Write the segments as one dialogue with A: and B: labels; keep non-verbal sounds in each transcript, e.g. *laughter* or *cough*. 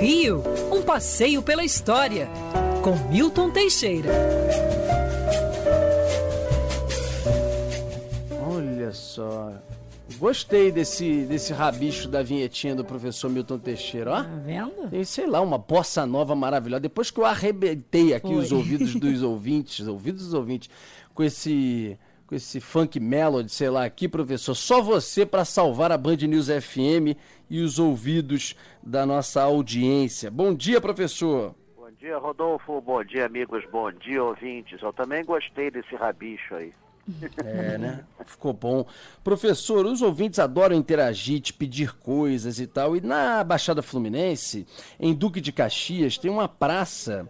A: Rio, um passeio pela história, com Milton Teixeira.
B: Olha só. Gostei desse, desse rabicho da vinhetinha do professor Milton Teixeira, ó.
C: Tá vendo?
B: Tem, sei lá, uma bossa nova maravilhosa. Depois que eu arrebentei aqui
C: Foi.
B: os ouvidos dos *laughs* ouvintes, os ouvidos dos ouvintes, com esse com esse funk melody, sei lá, aqui, professor, só você para salvar a Band News FM e os ouvidos da nossa audiência. Bom dia, professor.
D: Bom dia, Rodolfo. Bom dia, amigos. Bom dia, ouvintes. Eu também gostei desse rabicho aí. *laughs*
B: É, né? Ficou bom. Professor, os ouvintes adoram interagir, te pedir coisas e tal. E na Baixada Fluminense, em Duque de Caxias, tem uma praça,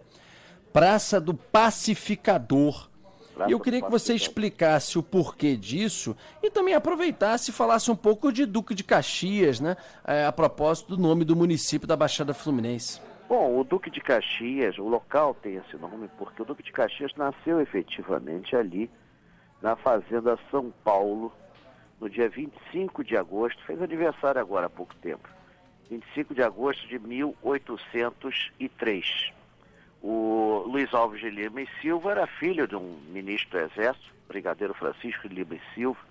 B: Praça do Pacificador. E eu queria que você explicasse o porquê disso e também aproveitasse e falasse um pouco de Duque de Caxias, né? É, a propósito do nome do município da Baixada Fluminense.
D: Bom, o Duque de Caxias, o local tem esse nome porque o Duque de Caxias nasceu efetivamente ali, na Fazenda São Paulo, no dia 25 de agosto, fez aniversário agora há pouco tempo. 25 de agosto de 1803. O Luiz Alves de Lima e Silva era filho de um ministro do Exército, Brigadeiro Francisco de Lima e Silva.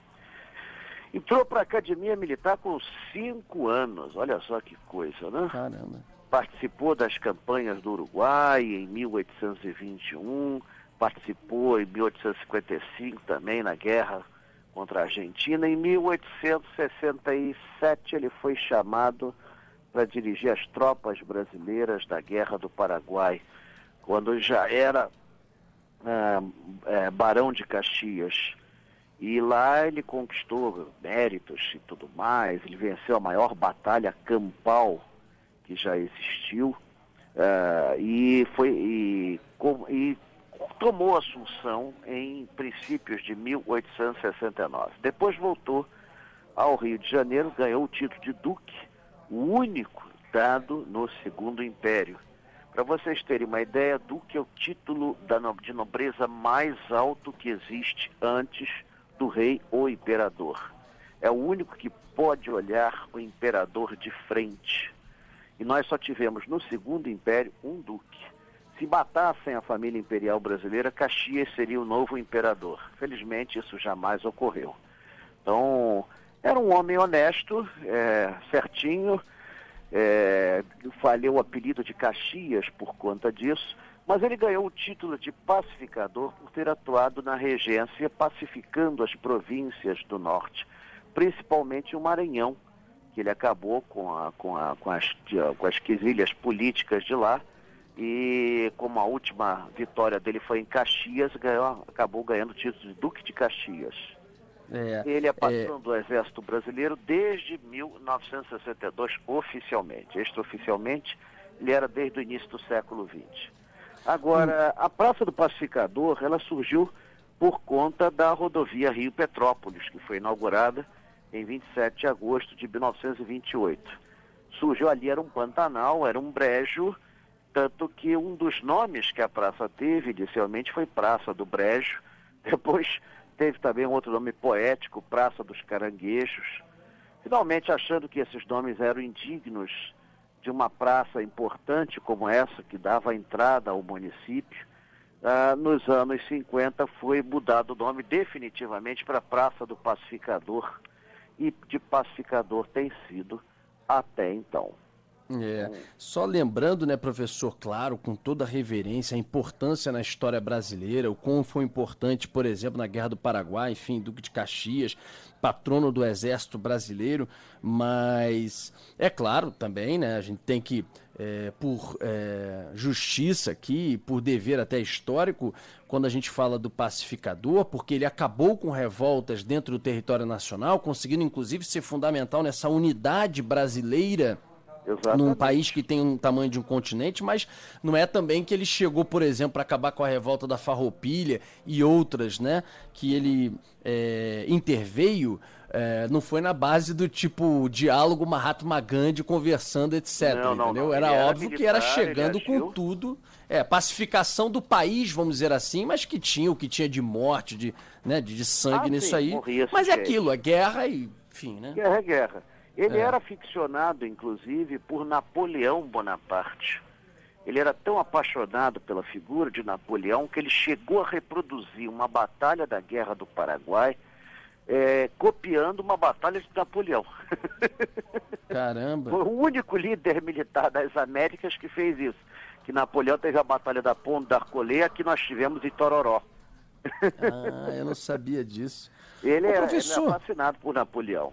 D: Entrou para a Academia Militar com cinco anos, olha só que coisa, né?
B: Caramba.
D: participou das campanhas do Uruguai em 1821, participou em 1855 também na guerra contra a Argentina. Em 1867 ele foi chamado para dirigir as tropas brasileiras da Guerra do Paraguai, quando já era ah, eh, Barão de Caxias. E lá ele conquistou méritos e tudo mais. Ele venceu a maior batalha campal que já existiu eh, e foi e, com- e tomou Assunção em princípios de 1869. Depois voltou ao Rio de Janeiro, ganhou o título de duque, o único dado no Segundo Império. Para vocês terem uma ideia, duque é o título da de nobreza mais alto que existe antes do rei ou imperador. É o único que pode olhar o imperador de frente. E nós só tivemos no Segundo Império um duque. Se matassem a família imperial brasileira, Caxias seria o novo imperador. Felizmente isso jamais ocorreu. Então, era um homem honesto, é, certinho, é, falhou o apelido de Caxias por conta disso, mas ele ganhou o título de pacificador por ter atuado na regência pacificando as províncias do norte, principalmente o Maranhão, que ele acabou com, a, com, a, com, as, com as quesilhas políticas de lá e como a última vitória dele foi em Caxias, ganhou, acabou ganhando o título de Duque de Caxias.
B: É,
D: Ele é patrão do Exército Brasileiro desde 1962, oficialmente. Extraoficialmente, ele era desde o início do século XX. Agora, a Praça do Pacificador, ela surgiu por conta da rodovia Rio-Petrópolis, que foi inaugurada em 27 de agosto de 1928. Surgiu ali, era um pantanal, era um brejo, tanto que um dos nomes que a praça teve inicialmente foi Praça do Brejo, *laughs* depois teve também um outro nome poético, Praça dos Caranguejos. Finalmente, achando que esses nomes eram indignos de uma praça importante como essa, que dava entrada ao município, ah, nos anos 50 foi mudado o nome definitivamente para Praça do Pacificador, e de pacificador tem sido até então.
B: É. Só lembrando, né, professor, claro, com toda a reverência, a importância na história brasileira, o quão foi importante, por exemplo, na Guerra do Paraguai, enfim, Duque de Caxias, patrono do Exército Brasileiro, mas é claro também, né, a gente tem que, é, por é, justiça aqui, por dever até histórico, quando a gente fala do pacificador, porque ele acabou com revoltas dentro do território nacional, conseguindo inclusive ser fundamental nessa unidade brasileira num
D: Exatamente.
B: país que tem um tamanho de um continente, mas não é também que ele chegou, por exemplo, para acabar com a revolta da Farroupilha e outras, né? Que ele é, interveio, é, não foi na base do tipo diálogo Mahatma Gandhi conversando, etc.
D: Não, não,
B: entendeu?
D: não.
B: Era
D: era
B: óbvio que era
D: militar,
B: chegando com tudo. É, pacificação do país, vamos dizer assim, mas que tinha o que tinha de morte, de, né, de, de sangue
D: Ah,
B: nisso
D: sim,
B: aí. Mas é aquilo, é guerra e, enfim, né?
D: Guerra é guerra. Ele é. era ficcionado, inclusive, por Napoleão Bonaparte. Ele era tão apaixonado pela figura de Napoleão que ele chegou a reproduzir uma batalha da Guerra do Paraguai, é, copiando uma batalha de Napoleão. *laughs*
B: Caramba!
D: Foi o único líder militar das Américas que fez isso. Que Napoleão teve a batalha da Ponte d'Arcolea, que nós tivemos em Tororó.
B: Ah, eu não sabia disso.
D: Ele, era, professor... ele era fascinado por Napoleão.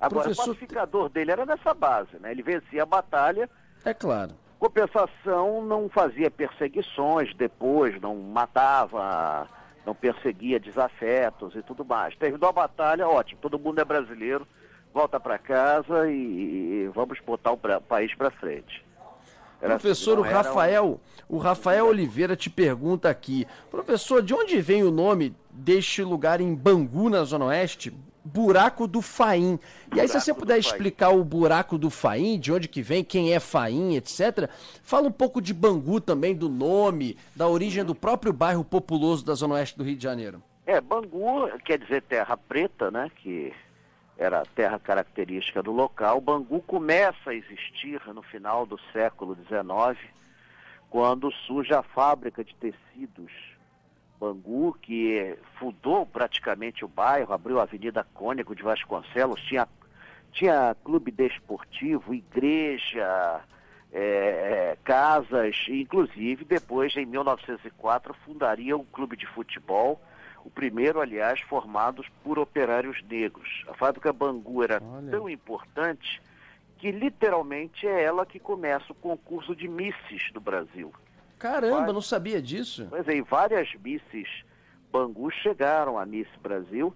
D: Agora, professor... o pacificador dele era nessa base, né? Ele vencia a batalha.
B: É claro.
D: Compensação, não fazia perseguições depois, não matava, não perseguia desafetos e tudo mais. Terminou a batalha, ótimo, todo mundo é brasileiro, volta para casa e, e, vamos botar o pra, país para frente.
B: Era Professor, assim, o Rafael, um... o Rafael Oliveira te pergunta aqui, professor, de onde vem o nome deste lugar em Bangu, na Zona Oeste? Buraco do Faim. E aí, se você puder explicar o buraco do Faim, de onde que vem, quem é Faim, etc. Fala um pouco de Bangu também, do nome, da origem do próprio bairro populoso da Zona Oeste do Rio de Janeiro.
D: É, Bangu quer dizer terra preta, né? Que era a terra característica do local. Bangu começa a existir no final do século XIX, quando surge a fábrica de tecidos Bangu, que fundou praticamente o bairro, abriu a Avenida Cônego de Vasconcelos, tinha, tinha clube desportivo, igreja, é, é, casas, inclusive depois, em 1904, fundaria um clube de futebol, o primeiro, aliás, formado por operários negros. A fábrica Bangu era Olha. tão importante que literalmente é ela que começa o concurso de misses do Brasil.
B: Caramba, não sabia disso.
D: Pois é, e várias Misses Bangu chegaram à Miss Brasil.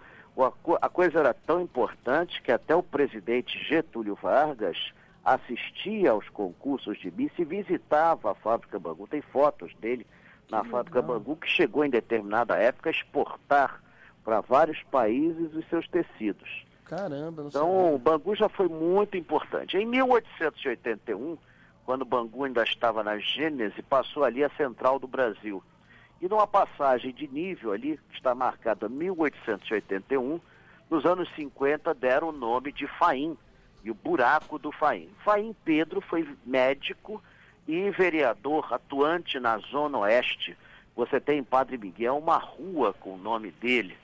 D: A coisa era tão importante que até o presidente Getúlio Vargas assistia aos concursos de Miss e visitava a fábrica Bangu. Tem fotos dele na que fábrica legal. Bangu que chegou em determinada época a exportar para vários países os seus tecidos.
B: Caramba, não
D: Então, sabia. o Bangu já foi muito importante. Em 1881, quando Bangu ainda estava na Gênese, passou ali a central do Brasil. E numa passagem de nível ali, que está marcada 1881, nos anos 50 deram o nome de Faim, e o buraco do Faim. Faim Pedro foi médico e vereador atuante na Zona Oeste. Você tem em Padre Miguel uma rua com o nome dele.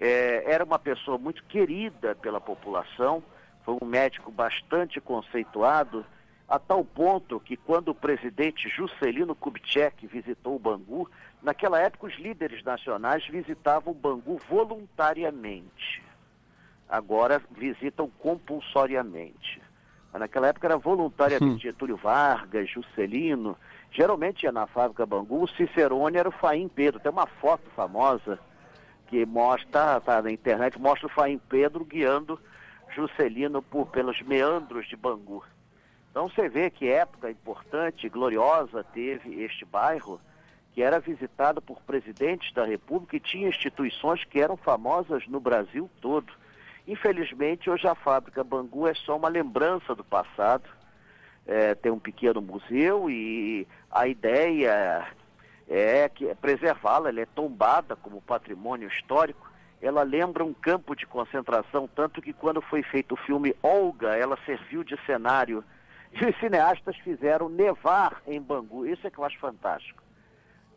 D: É, era uma pessoa muito querida pela população, foi um médico bastante conceituado, a tal ponto que quando o presidente Juscelino Kubitschek visitou o Bangu, naquela época os líderes nacionais visitavam o Bangu voluntariamente. Agora visitam compulsoriamente. Mas naquela época era voluntariamente. Hum. Getúlio Vargas, Juscelino, geralmente ia na fábrica Bangu, o Cicerone era o Faim Pedro. Tem uma foto famosa que mostra, tá na internet, mostra o Faim Pedro guiando Juscelino por, pelos meandros de Bangu. Então você vê que época importante, gloriosa teve este bairro, que era visitado por presidentes da República e tinha instituições que eram famosas no Brasil todo. Infelizmente, hoje a fábrica Bangu é só uma lembrança do passado. É, tem um pequeno museu e a ideia é que é preservá-la, ela é tombada como patrimônio histórico. Ela lembra um campo de concentração, tanto que quando foi feito o filme Olga, ela serviu de cenário e os cineastas fizeram nevar em Bangu. Isso é que eu acho fantástico.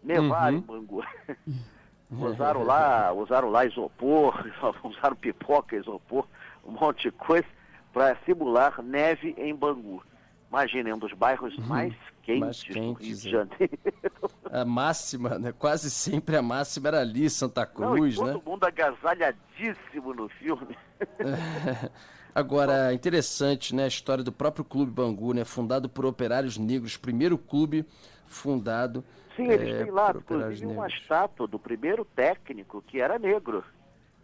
D: Nevar uhum. em Bangu. *laughs* usaram lá, usaram lá isopor, *laughs* usaram pipoca, isopor, um monte de coisa para simular neve em Bangu. Imaginem, um dos bairros uhum. mais quentes, mais quentes do Rio de é. Janeiro. *laughs*
B: A máxima, né? Quase sempre a máxima era ali, Santa Cruz,
D: Não,
B: né?
D: Todo mundo agasalhadíssimo no filme.
B: Agora, interessante, né, a história do próprio Clube Bangu, né, fundado por operários negros, primeiro clube fundado.
D: Sim, eles é, têm lá, inclusive, uma estátua do primeiro técnico que era negro.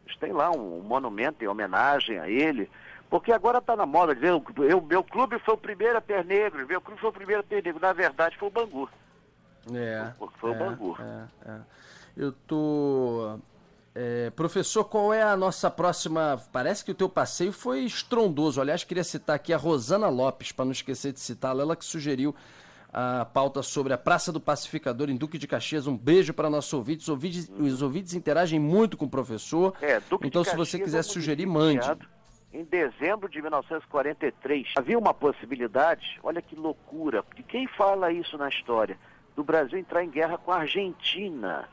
D: Eles têm lá um, um monumento em homenagem a ele, porque agora está na moda dizer, eu, meu clube foi o primeiro a ter negros, meu clube foi o primeiro a ter negro. Na verdade, foi o Bangu.
B: É.
D: Foi, foi
B: é,
D: o Bangu.
B: É, é. Eu tô é, professor, qual é a nossa próxima? Parece que o teu passeio foi estrondoso. Aliás, queria citar aqui a Rosana Lopes, para não esquecer de citá-la, ela que sugeriu a pauta sobre a Praça do Pacificador em Duque de Caxias. Um beijo para nossos ouvintes. Os ouvintes, os ouvintes interagem muito com o professor. É, Duque então, se você quiser é sugerir, mande.
D: em dezembro de 1943. Havia uma possibilidade, olha que loucura, porque quem fala isso na história? Do Brasil entrar em guerra com a Argentina.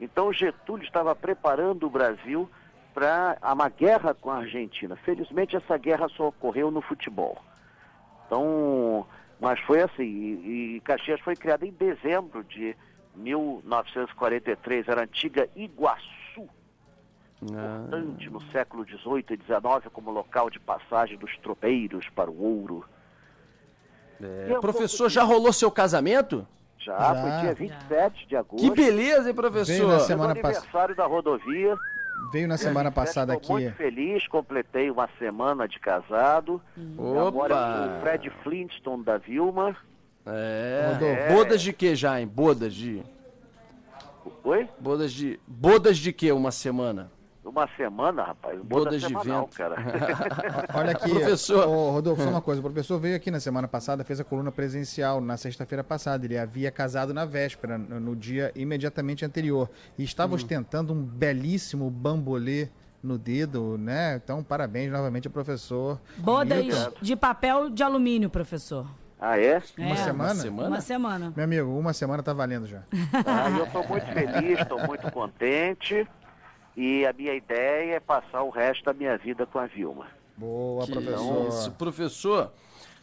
D: Então Getúlio estava preparando o Brasil para uma guerra com a Argentina. Felizmente essa guerra só ocorreu no futebol. Então, mas foi assim, e, e Caxias foi criada em dezembro de 1943, era a antiga Iguaçu importante no século XVIII e XIX como local de passagem dos tropeiros para o ouro.
B: É, professor, já rolou seu casamento?
D: Já, já, foi dia 27 de agosto.
B: Que beleza, hein, professor?
C: Veio na semana
D: aniversário da rodovia.
C: Veio na semana passada
D: aqui.
C: muito
D: feliz, completei uma semana de casado.
B: Opa.
D: Agora o Fred Flintstone da Vilma.
B: É. é. Bodas de que já, hein? Bodas de...
D: Oi?
B: Bodas de... Bodas de que uma semana?
D: Uma semana, rapaz.
B: Bodas de vento.
D: cara. *laughs*
C: Olha aqui, professor. Oh, Rodolfo, só uma coisa. O professor veio aqui na semana passada, fez a coluna presencial na sexta-feira passada. Ele havia casado na véspera, no dia imediatamente anterior. E estava hum. ostentando um belíssimo bambolê no dedo, né? Então, parabéns novamente ao professor.
E: Bodas de papel de alumínio, professor.
D: Ah, é?
C: Uma,
E: é,
C: semana?
E: uma semana? Uma semana.
C: Meu amigo, uma semana tá valendo já.
D: Ah, eu estou muito feliz, estou muito contente. E a minha ideia é passar o resto da minha vida com a Vilma.
C: Boa, que professor.
B: Isso. Professor, Oi.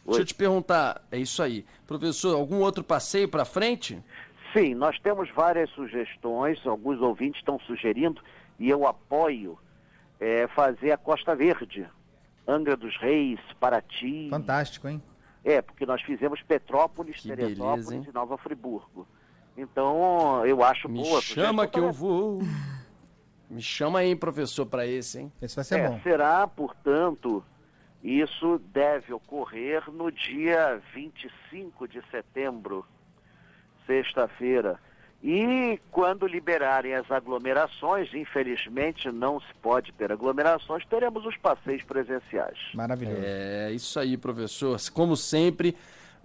B: deixa eu te perguntar, é isso aí. Professor, algum outro passeio para frente?
D: Sim, nós temos várias sugestões, alguns ouvintes estão sugerindo, e eu apoio é, fazer a Costa Verde. Angra dos Reis, Paraty.
C: Fantástico, hein?
D: É, porque nós fizemos Petrópolis, que Teresópolis beleza, e Nova Friburgo. Então, eu acho
B: Me
D: boa.
B: chama que eu vou. Me chama aí, professor, para esse, hein?
C: Esse vai ser
D: é,
C: bom.
D: Será, portanto, isso deve ocorrer no dia 25 de setembro, sexta-feira. E quando liberarem as aglomerações, infelizmente não se pode ter aglomerações, teremos os passeios presenciais.
C: Maravilhoso.
B: É isso aí, professor. Como sempre,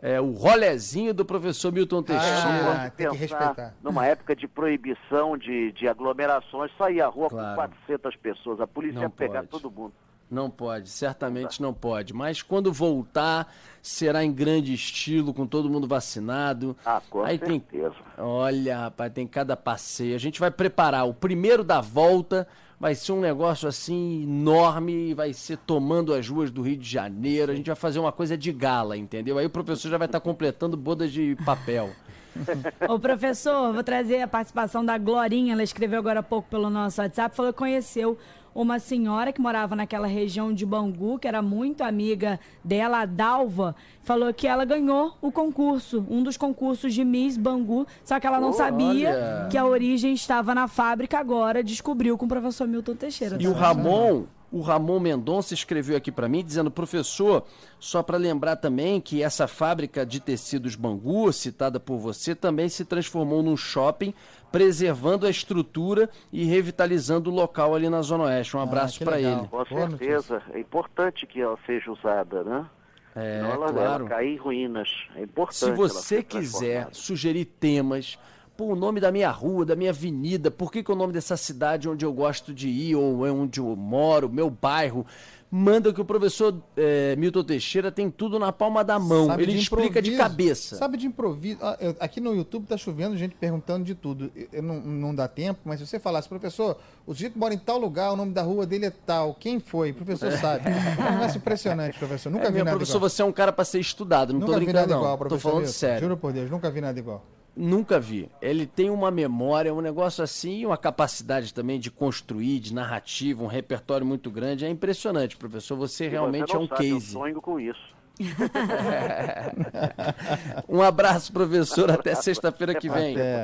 B: é, o rolezinho do professor Milton Teixeira.
C: Ah, tem que respeitar.
D: Numa época de proibição de, de aglomerações, sair à rua claro. com 400 pessoas. A polícia não ia pegar todo mundo.
B: Não pode, certamente não pode. Mas quando voltar, será em grande estilo, com todo mundo vacinado.
D: Ah, com
B: Aí
D: certeza.
B: Tem, olha, rapaz, tem cada passeio. A gente vai preparar o primeiro da volta vai ser um negócio assim enorme, vai ser tomando as ruas do Rio de Janeiro. A gente vai fazer uma coisa de gala, entendeu? Aí o professor já vai estar completando bodas de papel.
E: Ô professor, vou trazer a participação da Glorinha, ela escreveu agora há pouco pelo nosso WhatsApp, falou que conheceu uma senhora que morava naquela região de Bangu, que era muito amiga dela, a Dalva, falou que ela ganhou o concurso, um dos concursos de Miss Bangu, só que ela não oh, sabia olha. que a origem estava na fábrica, agora descobriu com o professor Milton Teixeira.
B: E o Ramon, o Ramon Mendonça escreveu aqui para mim dizendo, professor, só para lembrar também que essa fábrica de tecidos Bangu, citada por você, também se transformou num shopping, preservando a estrutura e revitalizando o local ali na Zona Oeste. Um ah, abraço ah, para ele.
D: Com certeza, é importante que ela seja usada, né?
B: É, ela, claro.
D: ela cair em ruínas. É importante.
B: Se você quiser sugerir temas pô, o nome da minha rua, da minha avenida, por que, que é o nome dessa cidade onde eu gosto de ir, ou é onde eu moro, meu bairro. Manda que o professor é, Milton Teixeira tem tudo na palma da mão. Sabe Ele de explica de cabeça.
C: Sabe de improviso. Ah, aqui no YouTube tá chovendo gente perguntando de tudo. Eu não, não dá tempo, mas se você falasse, professor, o sujeito mora em tal lugar, o nome da rua dele é tal. Quem foi? O professor sabe. *laughs* É um negócio impressionante, professor. Nunca é, vi nada
B: professor,
C: igual.
B: você é um cara para ser estudado. Não
C: nunca
B: tô brincando, vi nada
C: não.
B: igual,
C: professor.
B: Tô falando
C: Milton.
B: sério.
C: Juro por Deus, nunca vi nada igual.
B: Nunca vi. Ele tem uma memória, um negócio assim, uma capacidade também de construir, de narrativa, um repertório muito grande. É impressionante, professor. Você realmente
D: você
B: é um
D: sabe,
B: case.
D: Eu sonho com isso. *laughs*
B: um abraço, professor. Até *laughs* sexta-feira que vem.
C: Até.